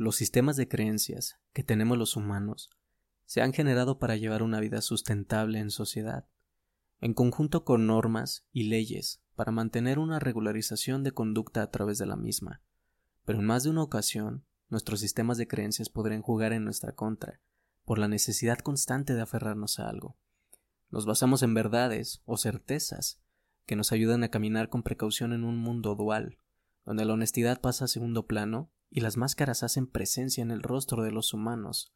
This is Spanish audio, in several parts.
Los sistemas de creencias que tenemos los humanos se han generado para llevar una vida sustentable en sociedad, en conjunto con normas y leyes para mantener una regularización de conducta a través de la misma. Pero en más de una ocasión, nuestros sistemas de creencias podrían jugar en nuestra contra, por la necesidad constante de aferrarnos a algo. Nos basamos en verdades o certezas que nos ayudan a caminar con precaución en un mundo dual, donde la honestidad pasa a segundo plano y las máscaras hacen presencia en el rostro de los humanos,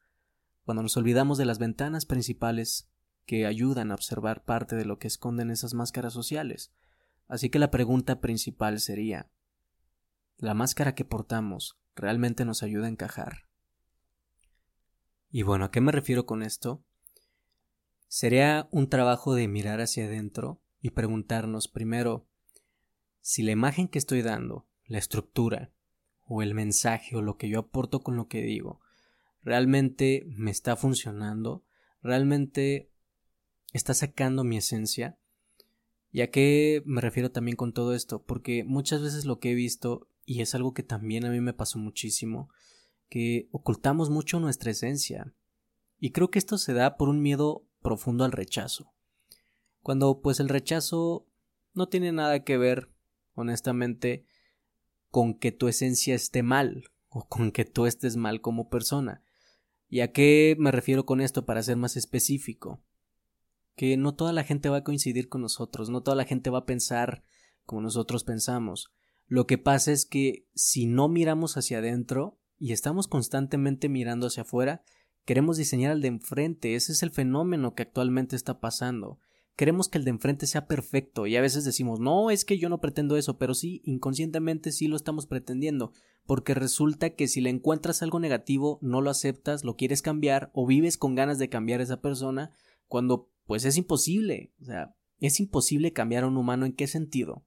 cuando nos olvidamos de las ventanas principales que ayudan a observar parte de lo que esconden esas máscaras sociales. Así que la pregunta principal sería ¿La máscara que portamos realmente nos ayuda a encajar? Y bueno, ¿a qué me refiero con esto? Sería un trabajo de mirar hacia adentro y preguntarnos primero si la imagen que estoy dando, la estructura, o el mensaje o lo que yo aporto con lo que digo, realmente me está funcionando, realmente está sacando mi esencia. ¿Y a qué me refiero también con todo esto? Porque muchas veces lo que he visto, y es algo que también a mí me pasó muchísimo, que ocultamos mucho nuestra esencia. Y creo que esto se da por un miedo profundo al rechazo. Cuando pues el rechazo no tiene nada que ver, honestamente, con que tu esencia esté mal o con que tú estés mal como persona. ¿Y a qué me refiero con esto para ser más específico? Que no toda la gente va a coincidir con nosotros, no toda la gente va a pensar como nosotros pensamos. Lo que pasa es que si no miramos hacia adentro y estamos constantemente mirando hacia afuera, queremos diseñar al de enfrente. Ese es el fenómeno que actualmente está pasando. Queremos que el de enfrente sea perfecto y a veces decimos, no, es que yo no pretendo eso, pero sí, inconscientemente sí lo estamos pretendiendo, porque resulta que si le encuentras algo negativo, no lo aceptas, lo quieres cambiar o vives con ganas de cambiar a esa persona, cuando pues es imposible, o sea, es imposible cambiar a un humano en qué sentido.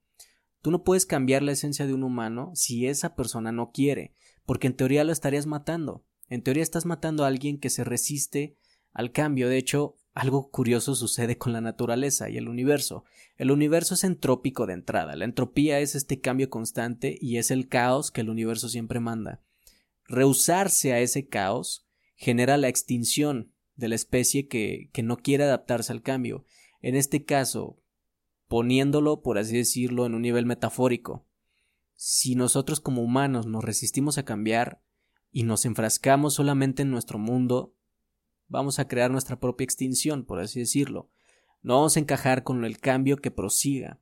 Tú no puedes cambiar la esencia de un humano si esa persona no quiere, porque en teoría lo estarías matando. En teoría estás matando a alguien que se resiste al cambio. De hecho, algo curioso sucede con la naturaleza y el universo. El universo es entrópico de entrada. La entropía es este cambio constante y es el caos que el universo siempre manda. Rehusarse a ese caos genera la extinción de la especie que, que no quiere adaptarse al cambio. En este caso, poniéndolo, por así decirlo, en un nivel metafórico. Si nosotros como humanos nos resistimos a cambiar y nos enfrascamos solamente en nuestro mundo, vamos a crear nuestra propia extinción, por así decirlo. No vamos a encajar con el cambio que prosiga.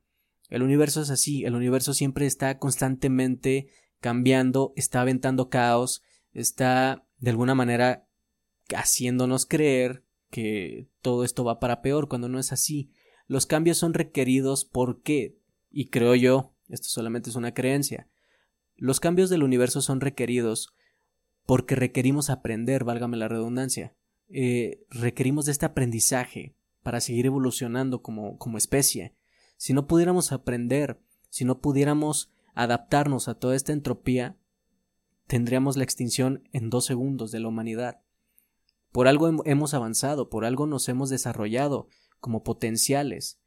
El universo es así, el universo siempre está constantemente cambiando, está aventando caos, está de alguna manera haciéndonos creer que todo esto va para peor cuando no es así. Los cambios son requeridos porque, y creo yo, esto solamente es una creencia, los cambios del universo son requeridos porque requerimos aprender, válgame la redundancia. Eh, requerimos de este aprendizaje para seguir evolucionando como, como especie. Si no pudiéramos aprender, si no pudiéramos adaptarnos a toda esta entropía, tendríamos la extinción en dos segundos de la humanidad. Por algo hemos avanzado, por algo nos hemos desarrollado como potenciales.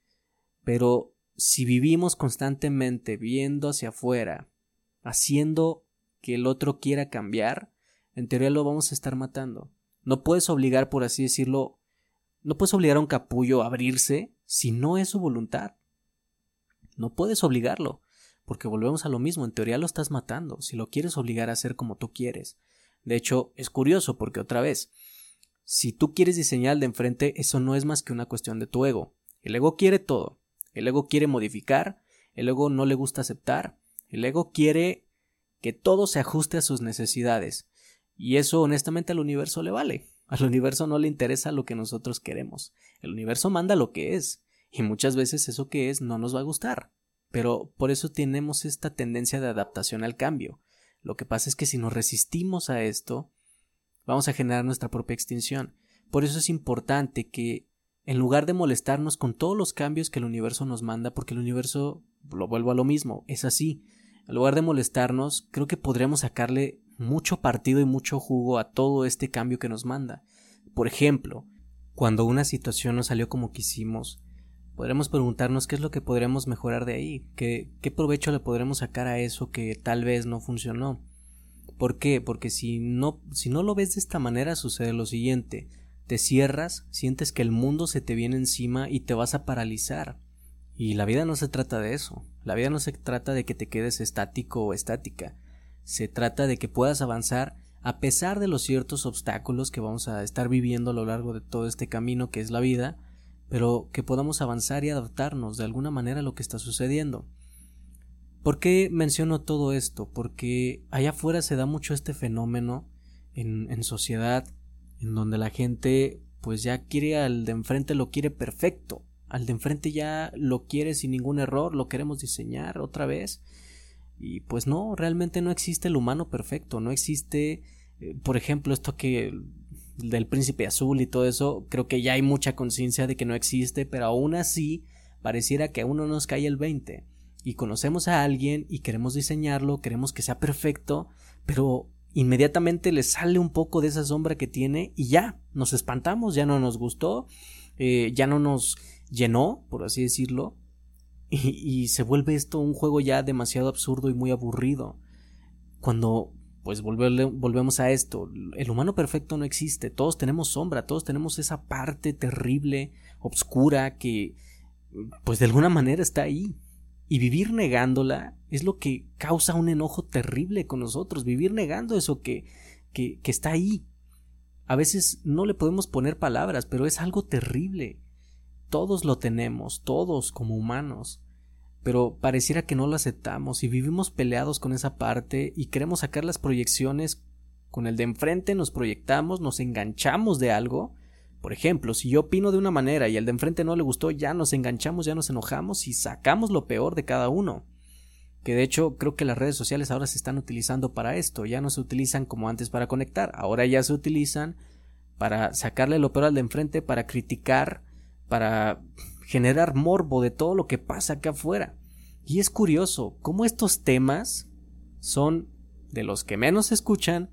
Pero si vivimos constantemente viendo hacia afuera, haciendo que el otro quiera cambiar, en teoría lo vamos a estar matando. No puedes obligar, por así decirlo, no puedes obligar a un capullo a abrirse si no es su voluntad. No puedes obligarlo, porque volvemos a lo mismo, en teoría lo estás matando, si lo quieres obligar a hacer como tú quieres. De hecho, es curioso porque otra vez, si tú quieres diseñar al de enfrente, eso no es más que una cuestión de tu ego. El ego quiere todo. El ego quiere modificar, el ego no le gusta aceptar, el ego quiere que todo se ajuste a sus necesidades. Y eso honestamente al universo le vale. Al universo no le interesa lo que nosotros queremos. El universo manda lo que es. Y muchas veces eso que es no nos va a gustar. Pero por eso tenemos esta tendencia de adaptación al cambio. Lo que pasa es que si nos resistimos a esto, vamos a generar nuestra propia extinción. Por eso es importante que, en lugar de molestarnos con todos los cambios que el universo nos manda, porque el universo, lo vuelvo a lo mismo, es así, en lugar de molestarnos, creo que podríamos sacarle mucho partido y mucho jugo a todo este cambio que nos manda. Por ejemplo, cuando una situación no salió como quisimos, podremos preguntarnos qué es lo que podremos mejorar de ahí, qué, provecho le podremos sacar a eso que tal vez no funcionó. ¿Por qué? Porque si no, si no lo ves de esta manera sucede lo siguiente. Te cierras, sientes que el mundo se te viene encima y te vas a paralizar. Y la vida no se trata de eso. La vida no se trata de que te quedes estático o estática. Se trata de que puedas avanzar a pesar de los ciertos obstáculos que vamos a estar viviendo a lo largo de todo este camino que es la vida, pero que podamos avanzar y adaptarnos de alguna manera a lo que está sucediendo. ¿Por qué menciono todo esto? Porque allá afuera se da mucho este fenómeno en, en sociedad en donde la gente pues ya quiere al de enfrente lo quiere perfecto, al de enfrente ya lo quiere sin ningún error, lo queremos diseñar otra vez y pues no, realmente no existe el humano perfecto, no existe, eh, por ejemplo, esto que del príncipe azul y todo eso, creo que ya hay mucha conciencia de que no existe, pero aún así pareciera que a uno nos cae el 20 y conocemos a alguien y queremos diseñarlo, queremos que sea perfecto, pero inmediatamente le sale un poco de esa sombra que tiene y ya nos espantamos, ya no nos gustó, eh, ya no nos llenó, por así decirlo, y, se vuelve esto un juego ya demasiado absurdo y muy aburrido. Cuando pues volvemos a esto, el humano perfecto no existe, todos tenemos sombra, todos tenemos esa parte terrible, obscura, que pues de alguna manera está ahí. Y vivir negándola es lo que causa un enojo terrible con nosotros, vivir negando eso que, que, que está ahí. A veces no le podemos poner palabras, pero es algo terrible. Todos lo tenemos, todos como humanos. Pero pareciera que no lo aceptamos y vivimos peleados con esa parte y queremos sacar las proyecciones con el de enfrente, nos proyectamos, nos enganchamos de algo por ejemplo, si yo opino de una manera y al de enfrente no le gustó, ya nos enganchamos, ya nos enojamos y sacamos lo peor de cada uno. Que de hecho creo que las redes sociales ahora se están utilizando para esto, ya no se utilizan como antes para conectar, ahora ya se utilizan para sacarle lo peor al de enfrente, para criticar, para generar morbo de todo lo que pasa acá afuera. Y es curioso cómo estos temas son de los que menos se escuchan,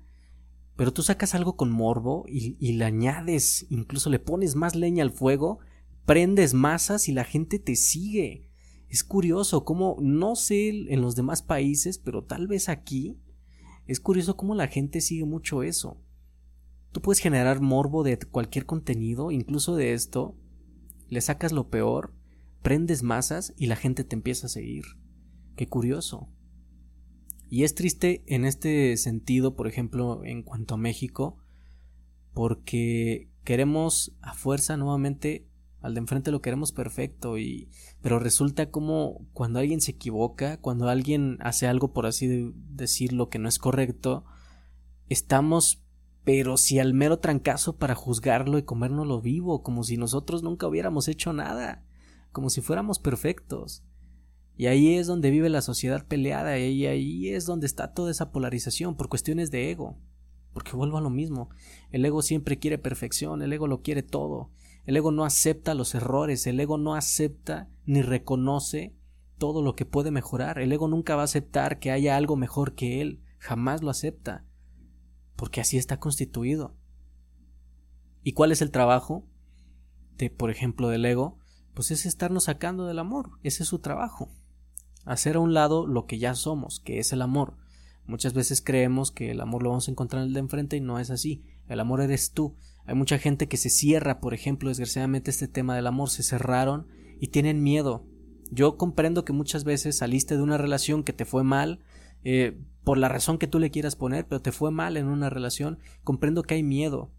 pero tú sacas algo con morbo y, y, le añades, incluso le pones más leña al fuego, prendes masas y la gente te sigue. Es curioso cómo, no sé en los demás países, pero tal vez aquí, es curioso cómo la gente sigue mucho eso. Tú puedes generar morbo de cualquier contenido, incluso de esto, le sacas lo peor, prendes masas y la gente te empieza a seguir. Qué curioso. Y es triste en este sentido, por ejemplo, en cuanto a México, porque queremos a fuerza nuevamente al de enfrente lo queremos perfecto y pero resulta como cuando alguien se equivoca, cuando alguien hace algo por así decirlo que no es correcto, estamos pero si al mero trancazo para juzgarlo y comérnoslo vivo, como si nosotros nunca hubiéramos hecho nada, como si fuéramos perfectos. Y ahí es donde vive la sociedad peleada y ahí es donde está toda esa polarización por cuestiones de ego. Porque vuelvo a lo mismo. El ego siempre quiere perfección, el ego lo quiere todo. El ego no acepta los errores, el ego no acepta ni reconoce todo lo que puede mejorar. El ego nunca va a aceptar que haya algo mejor que él, jamás lo acepta. Porque así está constituido. ¿Y cuál es el trabajo de, por ejemplo, del ego? Pues es estarnos sacando del amor. Ese es su trabajo hacer a un lado lo que ya somos, que es el amor. Muchas veces creemos que el amor lo vamos a encontrar en el de enfrente y no es así. El amor eres tú. Hay mucha gente que se cierra, por ejemplo, desgraciadamente este tema del amor, se cerraron y tienen miedo. Yo comprendo que muchas veces saliste de una relación que te fue mal, eh, por la razón que tú le quieras poner, pero te fue mal en una relación, comprendo que hay miedo.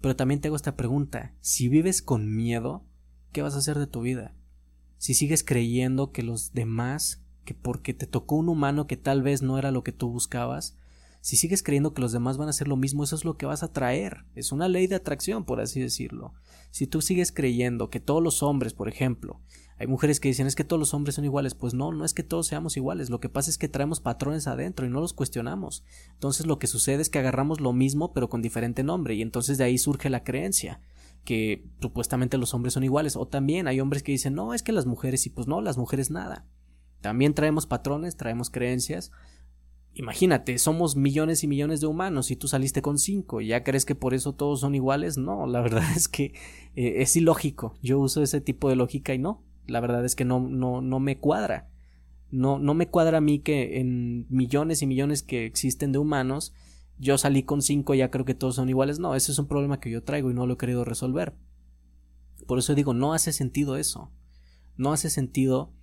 Pero también te hago esta pregunta, si vives con miedo, ¿qué vas a hacer de tu vida? Si sigues creyendo que los demás que porque te tocó un humano que tal vez no era lo que tú buscabas, si sigues creyendo que los demás van a hacer lo mismo, eso es lo que vas a traer. Es una ley de atracción, por así decirlo. Si tú sigues creyendo que todos los hombres, por ejemplo, hay mujeres que dicen es que todos los hombres son iguales, pues no, no es que todos seamos iguales, lo que pasa es que traemos patrones adentro y no los cuestionamos. Entonces lo que sucede es que agarramos lo mismo pero con diferente nombre y entonces de ahí surge la creencia que supuestamente los hombres son iguales o también hay hombres que dicen no, es que las mujeres y pues no, las mujeres nada. También traemos patrones, traemos creencias. Imagínate, somos millones y millones de humanos y tú saliste con cinco ya crees que por eso todos son iguales. No, la verdad es que eh, es ilógico. Yo uso ese tipo de lógica y no, la verdad es que no, no, no me cuadra. No, no me cuadra a mí que en millones y millones que existen de humanos, yo salí con cinco y ya creo que todos son iguales. No, ese es un problema que yo traigo y no lo he querido resolver. Por eso digo, no hace sentido eso. No hace sentido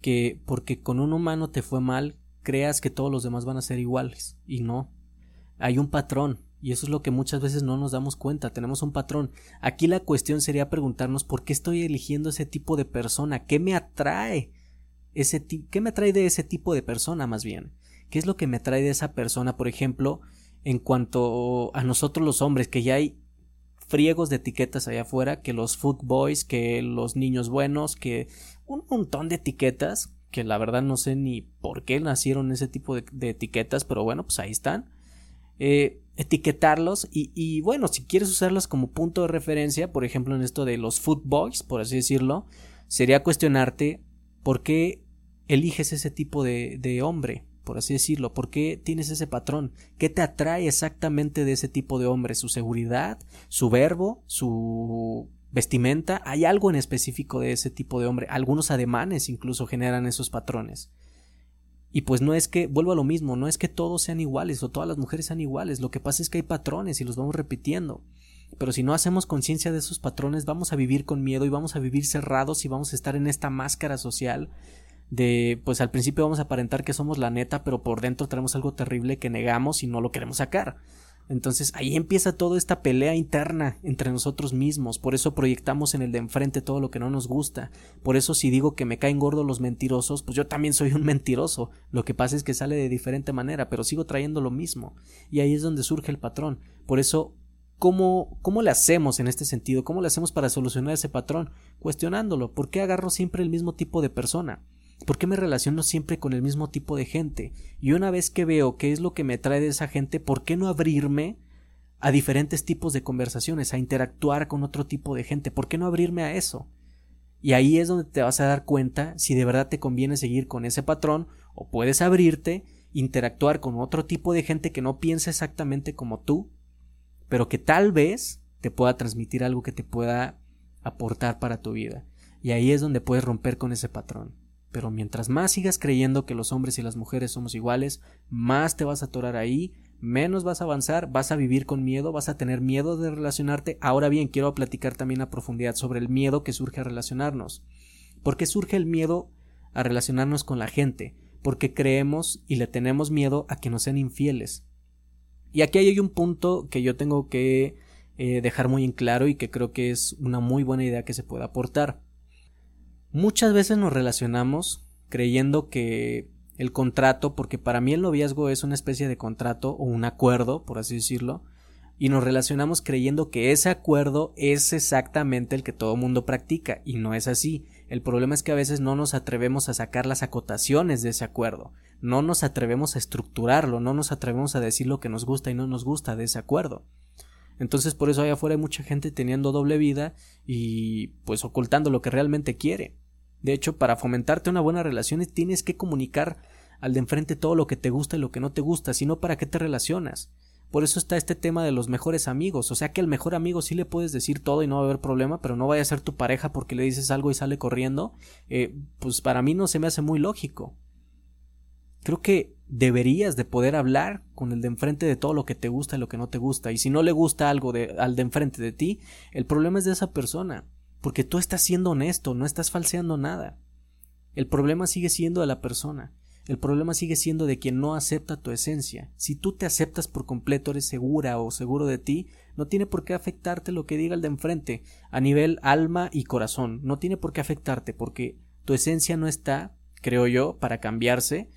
que porque con un humano te fue mal, creas que todos los demás van a ser iguales. Y no. Hay un patrón. Y eso es lo que muchas veces no nos damos cuenta. Tenemos un patrón. Aquí la cuestión sería preguntarnos por qué estoy eligiendo ese tipo de persona. ¿Qué me atrae? Ese ¿Qué me atrae de ese tipo de persona más bien? ¿Qué es lo que me atrae de esa persona? Por ejemplo, en cuanto a nosotros los hombres, que ya hay friegos de etiquetas allá afuera, que los food boys, que los niños buenos, que un montón de etiquetas, que la verdad no sé ni por qué nacieron ese tipo de, etiquetas, pero bueno, pues ahí están. Eh, etiquetarlos y, bueno, si quieres usarlos como punto de referencia, por ejemplo en esto de los food boys, por así decirlo, sería cuestionarte por qué eliges ese tipo de hombre, por así decirlo? ¿Por qué tienes ese patrón? ¿Qué te atrae exactamente de ese tipo de hombre? ¿Su seguridad? ¿Su verbo? ¿Su vestimenta? ¿Hay algo en específico de ese tipo de hombre? Algunos ademanes incluso generan esos patrones. Y pues no es que, vuelvo a lo mismo, no es que todos sean iguales o todas las mujeres sean iguales, lo que pasa es que hay patrones y los vamos repitiendo. Pero si no hacemos conciencia de esos patrones, vamos a vivir con miedo y vamos a vivir cerrados y vamos a estar en esta máscara social de pues al principio vamos a aparentar que somos la neta, pero por dentro tenemos algo terrible que negamos y no lo queremos sacar. Entonces ahí empieza toda esta pelea interna entre nosotros mismos, por eso proyectamos en el de enfrente todo lo que no nos gusta, por eso si digo que me caen gordos los mentirosos, pues yo también soy un mentiroso, lo que pasa es que sale de diferente manera, pero sigo trayendo lo mismo, y ahí es donde surge el patrón, por eso ¿Cómo, ¿Cómo le hacemos en este sentido? ¿Cómo le hacemos para solucionar ese patrón? Cuestionándolo. ¿Por qué agarro siempre el mismo tipo de persona? ¿Por qué me relaciono siempre con el mismo tipo de gente? Y una vez que veo qué es lo que me atrae de esa gente, ¿por qué no abrirme a diferentes tipos de conversaciones, a interactuar con otro tipo de gente? ¿Por qué no abrirme a eso? Y ahí es donde te vas a dar cuenta si de verdad te conviene seguir con ese patrón o puedes abrirte, interactuar con otro tipo de gente que no piensa exactamente como tú, pero que tal vez te pueda transmitir algo que te pueda aportar para tu vida. Y ahí es donde puedes romper con ese patrón. Pero mientras más sigas creyendo que los hombres y las mujeres somos iguales, más te vas a atorar ahí, menos vas a avanzar, vas a vivir con miedo, vas a tener miedo de relacionarte. Ahora bien, quiero platicar también a profundidad sobre el miedo que surge a relacionarnos. ¿Por qué surge el miedo a relacionarnos con la gente? Porque creemos y le tenemos miedo a que nos sean infieles. Y aquí hay un punto que yo tengo que eh, dejar muy en claro y que creo que es una muy buena idea que se puede aportar. Muchas veces nos relacionamos creyendo que el contrato, porque para mí el noviazgo es una especie de contrato o un acuerdo, por así decirlo, y nos relacionamos creyendo que ese acuerdo es exactamente el que todo mundo practica, y no es así. El problema es que a veces no nos atrevemos a sacar las acotaciones de ese acuerdo, no nos atrevemos a estructurarlo, no nos atrevemos a decir lo que nos gusta y no nos gusta de ese acuerdo. Entonces por eso allá afuera hay mucha gente teniendo doble vida y pues ocultando lo que realmente quiere. De hecho, para fomentarte una buena relación tienes que comunicar al de enfrente todo lo que te gusta y lo que no te gusta, sino para qué te relacionas. Por eso está este tema de los mejores amigos, o sea que al mejor amigo sí le puedes decir todo y no va a haber problema, pero no vaya a ser tu pareja porque le dices algo y sale corriendo, eh, pues para mí no se me hace muy lógico. Creo que deberías de poder hablar con el de enfrente de todo lo que te gusta y lo que no te gusta, y si no le gusta algo al de enfrente de ti, el problema es de esa persona porque tú estás siendo honesto, no estás falseando nada. El problema sigue siendo de la persona. El problema sigue siendo de quien no acepta tu esencia. Si tú te aceptas por completo, eres segura o seguro de ti, no tiene por qué afectarte lo que diga el de enfrente, a nivel alma y corazón. No tiene por qué afectarte, porque tu esencia no está, creo yo, para cambiarse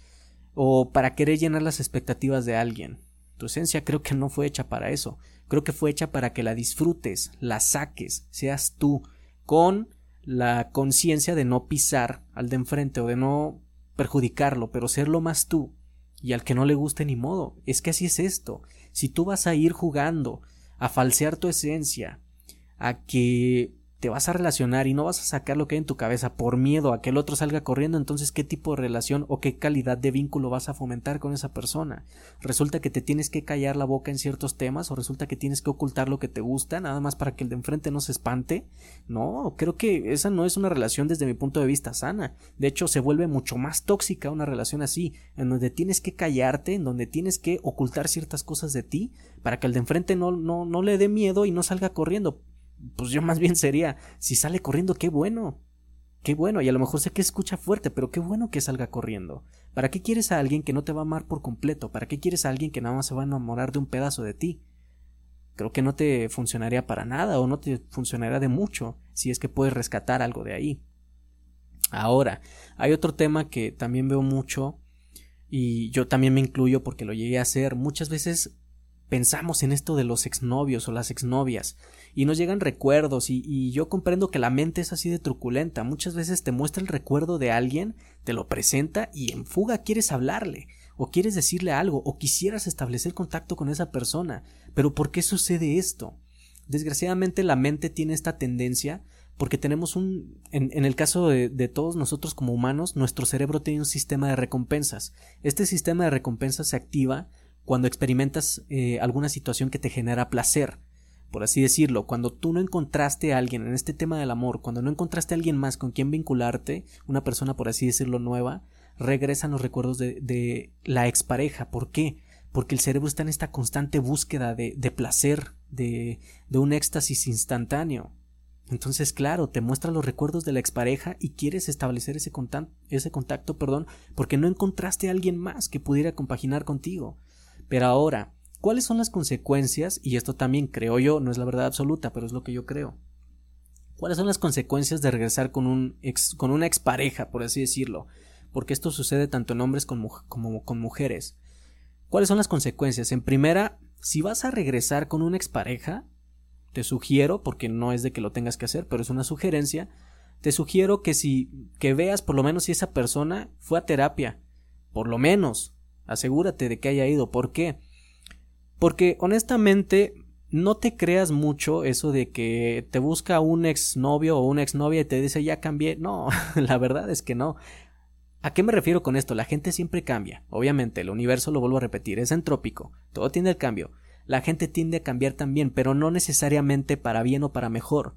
o para querer llenar las expectativas de alguien. Tu esencia creo que no fue hecha para eso. Creo que fue hecha para que la disfrutes, la saques, seas tú, con la conciencia de no pisar al de enfrente o de no perjudicarlo, pero serlo más tú. Y al que no le guste ni modo. Es que así es esto. Si tú vas a ir jugando a falsear tu esencia, a que te vas a relacionar y no vas a sacar lo que hay en tu cabeza por miedo a que el otro salga corriendo, entonces qué tipo de relación o qué calidad de vínculo vas a fomentar con esa persona. Resulta que te tienes que callar la boca en ciertos temas o resulta que tienes que ocultar lo que te gusta nada más para que el de enfrente no se espante. No, creo que esa no es una relación desde mi punto de vista sana. De hecho, se vuelve mucho más tóxica una relación así, en donde tienes que callarte, en donde tienes que ocultar ciertas cosas de ti para que el de enfrente no, no, no le dé miedo y no salga corriendo pues yo más bien sería, si sale corriendo, qué bueno. Qué bueno, y a lo mejor sé que escucha fuerte, pero qué bueno que salga corriendo. ¿Para qué quieres a alguien que no te va a amar por completo? ¿Para qué quieres a alguien que nada más se va a enamorar de un pedazo de ti? Creo que no te funcionaría para nada o no te funcionaría de mucho si es que puedes rescatar algo de ahí. Ahora, hay otro tema que también veo mucho y yo también me incluyo porque lo llegué a hacer. Muchas veces pensamos en esto de los exnovios o las exnovias y nos llegan recuerdos y, yo comprendo que la mente es así de truculenta. Muchas veces te muestra el recuerdo de alguien, te lo presenta y en fuga quieres hablarle o quieres decirle algo o quisieras establecer contacto con esa persona. Pero ¿por qué sucede esto? Desgraciadamente la mente tiene esta tendencia porque tenemos un en, el caso de, todos nosotros como humanos nuestro cerebro tiene un sistema de recompensas este sistema de recompensas se activa cuando experimentas eh, alguna situación que te genera placer por así decirlo, cuando tú no encontraste a alguien en este tema del amor, cuando no encontraste a alguien más con quien vincularte, una persona, por así decirlo, nueva, regresan los recuerdos de, la expareja. ¿Por qué? Porque el cerebro está en esta constante búsqueda de, de placer, de, de un éxtasis instantáneo. Entonces, claro, te muestra los recuerdos de la expareja y quieres establecer ese, contacto, ese contacto, perdón, porque no encontraste a alguien más que pudiera compaginar contigo. Pero ahora, ¿Cuáles son las consecuencias? Y esto también creo yo, no es la verdad absoluta, pero es lo que yo creo. ¿Cuáles son las consecuencias de regresar con, un ex, con una expareja, por así decirlo? Porque esto sucede tanto en hombres como, con mujeres. ¿Cuáles son las consecuencias? En primera, si vas a regresar con una expareja, te sugiero, porque no es de que lo tengas que hacer, pero es una sugerencia, te sugiero que si que veas por lo menos si esa persona fue a terapia, por lo menos, asegúrate de que haya ido. ¿Por qué? Porque honestamente no te creas mucho eso de que te busca un exnovio o una exnovia y te dice ya cambié. No, la verdad es que no. ¿A qué me refiero con esto? La gente siempre cambia. Obviamente, el universo, lo vuelvo a repetir, es entrópico. Todo tiene el cambio. La gente tiende a cambiar también, pero no necesariamente para bien o para mejor.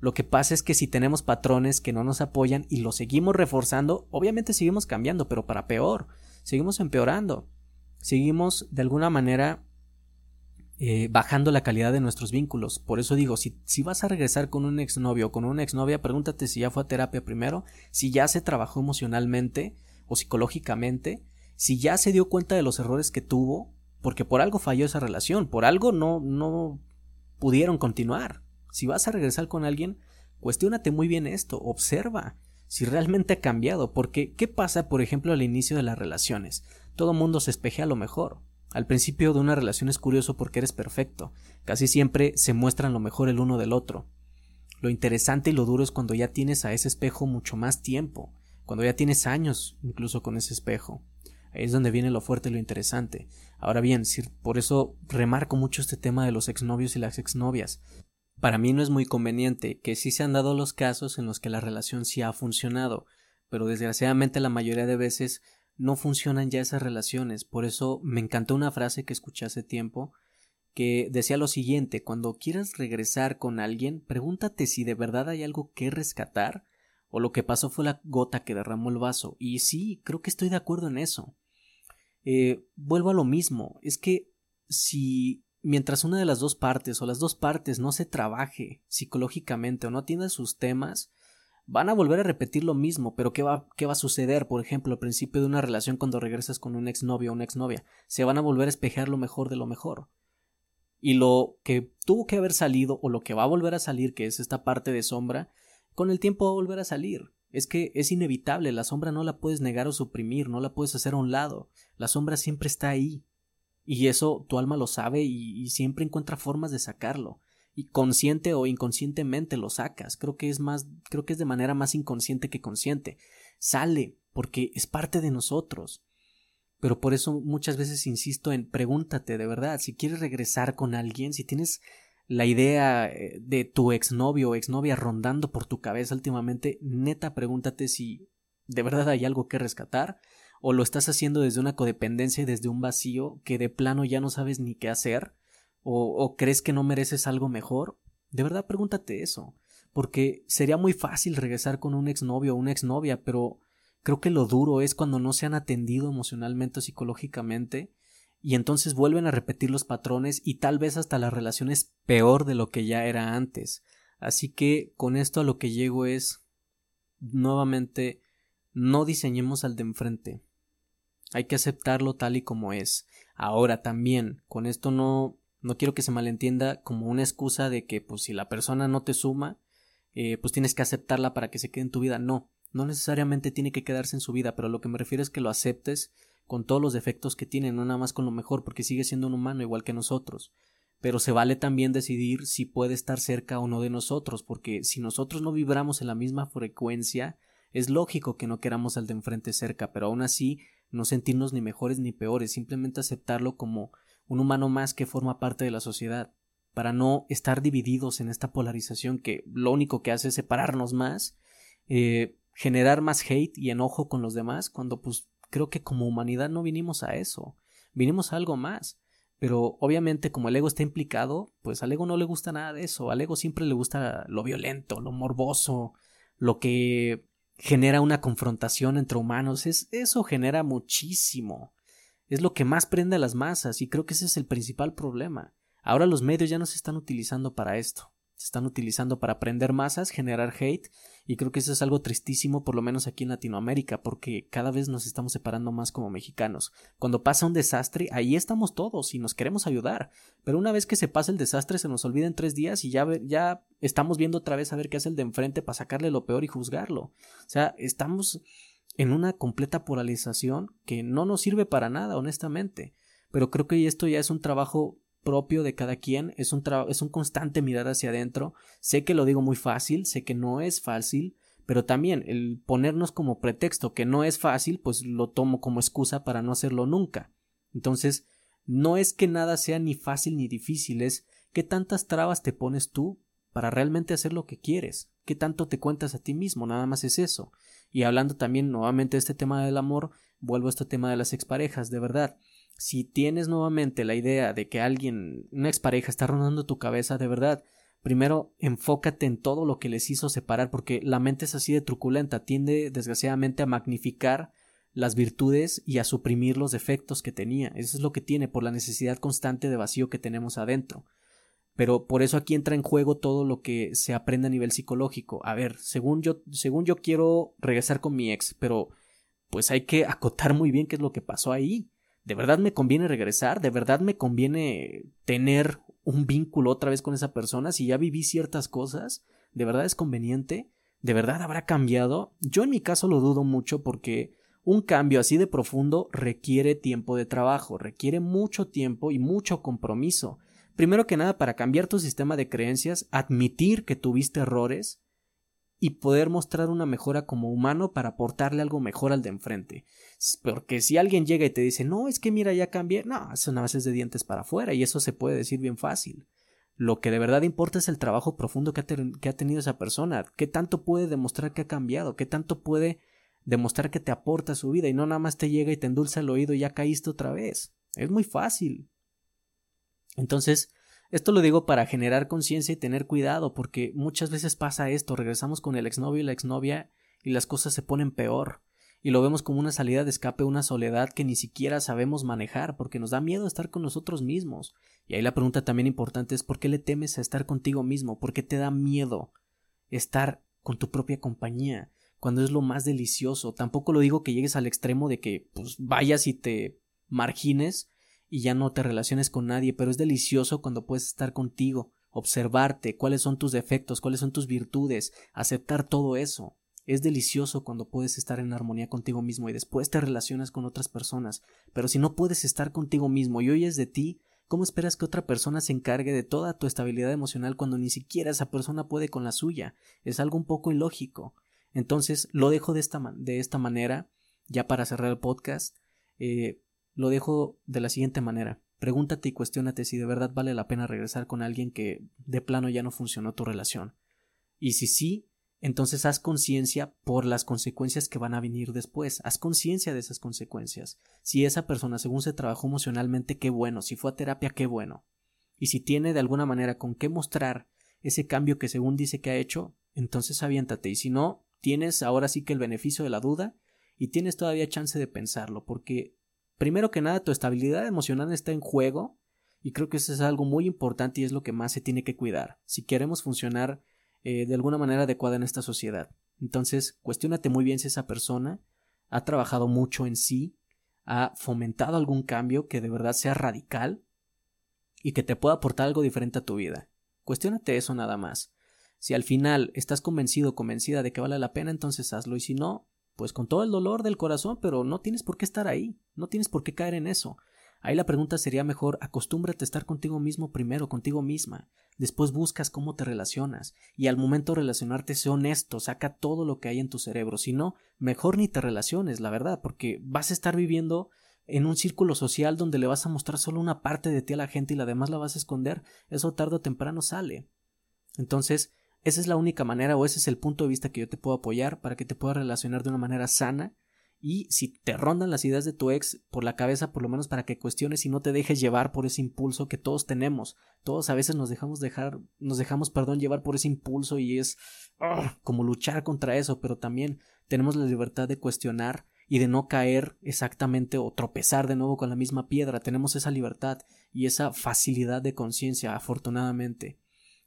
Lo que pasa es que si tenemos patrones que no nos apoyan y los seguimos reforzando, obviamente seguimos cambiando, pero para peor. Seguimos empeorando. Seguimos de alguna manera eh, bajando la calidad de nuestros vínculos. Por eso digo, si, si vas a regresar con un exnovio o con una exnovia, pregúntate si ya fue a terapia primero, si ya se trabajó emocionalmente o psicológicamente, si ya se dio cuenta de los errores que tuvo, porque por algo falló esa relación, por algo no, no pudieron continuar. Si vas a regresar con alguien, cuestiónate muy bien esto, observa si realmente ha cambiado, porque ¿qué pasa, por ejemplo, al inicio de las relaciones? Todo mundo se espejea a lo mejor, al principio de una relación es curioso porque eres perfecto. Casi siempre se muestran lo mejor el uno del otro. Lo interesante y lo duro es cuando ya tienes a ese espejo mucho más tiempo, cuando ya tienes años incluso con ese espejo. Ahí es donde viene lo fuerte y lo interesante. Ahora bien, por eso remarco mucho este tema de los exnovios y las exnovias. Para mí no es muy conveniente, que sí se han dado los casos en los que la relación sí ha funcionado, pero desgraciadamente la mayoría de veces no funcionan ya esas relaciones. Por eso me encantó una frase que escuché hace tiempo que decía lo siguiente cuando quieras regresar con alguien, pregúntate si de verdad hay algo que rescatar o lo que pasó fue la gota que derramó el vaso. Y sí, creo que estoy de acuerdo en eso. Eh, vuelvo a lo mismo, es que si mientras una de las dos partes o las dos partes no se trabaje psicológicamente o no tiene sus temas, van a volver a repetir lo mismo, pero ¿qué va, qué va a suceder? Por ejemplo, al principio de una relación cuando regresas con un exnovio o una exnovia, se van a volver a espejar lo mejor de lo mejor. Y lo que tuvo que haber salido o lo que va a volver a salir, que es esta parte de sombra, con el tiempo va a volver a salir. Es que es inevitable, la sombra no la puedes negar o suprimir, no la puedes hacer a un lado, la sombra siempre está ahí. Y eso tu alma lo sabe y, siempre encuentra formas de sacarlo y consciente o inconscientemente lo sacas. Creo que es más, creo que es de manera más inconsciente que consciente. Sale porque es parte de nosotros. Pero por eso muchas veces insisto en pregúntate de verdad si quieres regresar con alguien, si tienes la idea eh, de tu exnovio o exnovia rondando por tu cabeza últimamente, neta pregúntate si de verdad hay algo que rescatar o lo estás haciendo desde una codependencia y desde un vacío que de plano ya no sabes ni qué hacer o, crees que no mereces algo mejor. De verdad pregúntate eso, porque sería muy fácil regresar con un exnovio o una exnovia, pero creo que lo duro es cuando no se han atendido emocionalmente o psicológicamente y entonces vuelven a repetir los patrones y tal vez hasta la relación es peor de lo que ya era antes. Así que con esto a lo que llego es nuevamente no diseñemos al de enfrente. Hay que aceptarlo tal y como es. Ahora también, con esto no no quiero que se malentienda como una excusa de que pues si la persona no te suma, eh, pues tienes que aceptarla para que se quede en tu vida. No, no necesariamente tiene que quedarse en su vida, pero lo que me refiero es que lo aceptes con todos los defectos que tiene, no nada más con lo mejor, porque sigue siendo un humano igual que nosotros. Pero se vale también decidir si puede estar cerca o no de nosotros, porque si nosotros no vibramos en la misma frecuencia, es lógico que no queramos al de enfrente cerca, pero aún así no sentirnos ni mejores ni peores, simplemente aceptarlo como un humano más que forma parte de la sociedad, para no estar divididos en esta polarización que lo único que hace es separarnos más, eh, generar más hate y enojo con los demás, cuando pues creo que como humanidad no vinimos a eso, vinimos a algo más. Pero obviamente como el ego está implicado, pues al ego no le gusta nada de eso, al ego siempre le gusta lo violento, lo morboso, lo que genera una confrontación entre humanos, es, eso genera muchísimo. Es lo que más prende a las masas y creo que ese es el principal problema. Ahora los medios ya no se están utilizando para esto se están utilizando para prender masas, generar hate, y creo que eso es algo tristísimo, por lo menos aquí en Latinoamérica, porque cada vez nos estamos separando más como mexicanos. Cuando pasa un desastre, ahí estamos todos y nos queremos ayudar, pero una vez que se pasa el desastre se nos olvida en tres días y ya, ya estamos viendo otra vez a ver qué hace el de enfrente para sacarle lo peor y juzgarlo. O sea, estamos en una completa polarización que no nos sirve para nada, honestamente. Pero creo que esto ya es un trabajo propio de cada quien, es un, es un constante mirar hacia adentro. Sé que lo digo muy fácil, sé que no es fácil, pero también el ponernos como pretexto que no es fácil, pues lo tomo como excusa para no hacerlo nunca. Entonces, no es que nada sea ni fácil ni difícil, es qué tantas trabas te pones tú para realmente hacer lo que quieres, qué tanto te cuentas a ti mismo, nada más es eso. Y hablando también nuevamente de este tema del amor, vuelvo a este tema de las exparejas, de verdad si tienes nuevamente la idea de que alguien, una expareja, está rondando tu cabeza, de verdad, primero enfócate en todo lo que les hizo separar, porque la mente es así de truculenta, tiende desgraciadamente a magnificar las virtudes y a suprimir los defectos que tenía. Eso es lo que tiene por la necesidad constante de vacío que tenemos adentro. Pero por eso aquí entra en juego todo lo que se aprende a nivel psicológico. A ver, según yo, según yo quiero regresar con mi ex, pero pues hay que acotar muy bien qué es lo que pasó ahí. ¿De verdad me conviene regresar? ¿De verdad me conviene tener un vínculo otra vez con esa persona si ya viví ciertas cosas? ¿De verdad es conveniente? ¿De verdad habrá cambiado? Yo en mi caso lo dudo mucho porque un cambio así de profundo requiere tiempo de trabajo, requiere mucho tiempo y mucho compromiso. Primero que nada, para cambiar tu sistema de creencias, admitir que tuviste errores y poder mostrar una mejora como humano para aportarle algo mejor al de enfrente. Porque si alguien llega y te dice, no, es que mira, ya cambié, no, eso nada más es de dientes para afuera y eso se puede decir bien fácil. Lo que de verdad importa es el trabajo profundo que ha, que ha tenido esa persona, qué tanto puede demostrar que ha cambiado, qué tanto puede demostrar que te aporta su vida y no nada más te llega y te endulza el oído y ya caíste otra vez. Es muy fácil. Entonces, esto lo digo para generar conciencia y tener cuidado, porque muchas veces pasa esto, regresamos con el exnovio y la exnovia y las cosas se ponen peor, y lo vemos como una salida de escape, una soledad que ni siquiera sabemos manejar, porque nos da miedo estar con nosotros mismos. Y ahí la pregunta también importante es ¿por qué le temes a estar contigo mismo? ¿Por qué te da miedo estar con tu propia compañía? cuando es lo más delicioso. Tampoco lo digo que llegues al extremo de que pues vayas y te margines y ya no te relaciones con nadie, pero es delicioso cuando puedes estar contigo, observarte, cuáles son tus defectos, cuáles son tus virtudes, aceptar todo eso. Es delicioso cuando puedes estar en armonía contigo mismo y después te relacionas con otras personas, pero si no puedes estar contigo mismo y oyes de ti, ¿cómo esperas que otra persona se encargue de toda tu estabilidad emocional cuando ni siquiera esa persona puede con la suya? Es algo un poco ilógico. Entonces lo dejo de esta, de esta manera, ya para cerrar el podcast. Eh, lo dejo de la siguiente manera. pregúntate y cuestiónate si de verdad vale la pena regresar con alguien que de plano ya no funcionó tu relación. Y si sí, entonces haz conciencia por las consecuencias que van a venir después. Haz conciencia de esas consecuencias. Si esa persona, según se trabajó emocionalmente, qué bueno. Si fue a terapia, qué bueno. Y si tiene de alguna manera con qué mostrar ese cambio que según dice que ha hecho, entonces aviéntate. Y si no, tienes ahora sí que el beneficio de la duda y tienes todavía chance de pensarlo, porque primero que nada tu estabilidad emocional está en juego y creo que eso es algo muy importante y es lo que más se tiene que cuidar si queremos funcionar eh, de alguna manera adecuada en esta sociedad. Entonces, cuestionate muy bien si esa persona ha trabajado mucho en sí, ha fomentado algún cambio que de verdad sea radical y que te pueda aportar algo diferente a tu vida. Cuestiónate eso nada más. Si al final estás convencido convencida de que vale la pena, entonces hazlo y si no, pues con todo el dolor del corazón, pero no tienes por qué estar ahí, no tienes por qué caer en eso. Ahí la pregunta sería mejor acostúmbrate a estar contigo mismo primero, contigo misma. Después buscas cómo te relacionas. Y al momento de relacionarte, sé honesto, saca todo lo que hay en tu cerebro. Si no, mejor ni te relaciones, la verdad, porque vas a estar viviendo en un círculo social donde le vas a mostrar solo una parte de ti a la gente y la demás la vas a esconder. Eso tarde o temprano sale. Entonces, esa es la única manera o ese es el punto de vista que yo te puedo apoyar para que te puedas relacionar de una manera sana y si te rondan las ideas de tu ex por la cabeza, por lo menos para que cuestiones y no te dejes llevar por ese impulso que todos tenemos. Todos a veces nos dejamos dejar, nos dejamos, perdón, llevar por ese impulso y es ah, como luchar contra eso, pero también tenemos la libertad de cuestionar y de no caer exactamente o tropezar de nuevo con la misma piedra. Tenemos esa libertad y esa facilidad de conciencia, afortunadamente.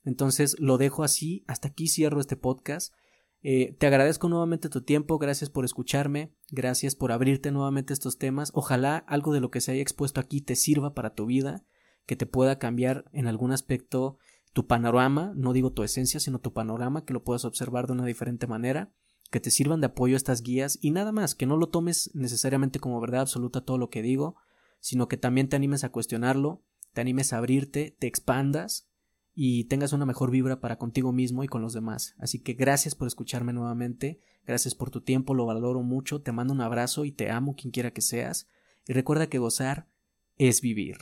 Entonces lo dejo así, hasta aquí cierro este podcast. Eh, te agradezco nuevamente tu tiempo, gracias por escucharme, gracias por abrirte nuevamente estos temas. Ojalá algo de lo que se haya expuesto aquí te sirva para tu vida, que te pueda cambiar en algún aspecto tu panorama, no digo tu esencia, sino tu panorama, que lo puedas observar de una diferente manera, que te sirvan de apoyo estas guías. Y nada más, que no lo tomes necesariamente como verdad absoluta todo lo que digo, sino que también te animes a cuestionarlo, te animes a abrirte, te expandas y tengas una mejor vibra para contigo mismo y con los demás. Así que gracias por escucharme nuevamente, gracias por tu tiempo, lo valoro mucho, te mando un abrazo y te amo quien quiera que seas, y recuerda que gozar es vivir.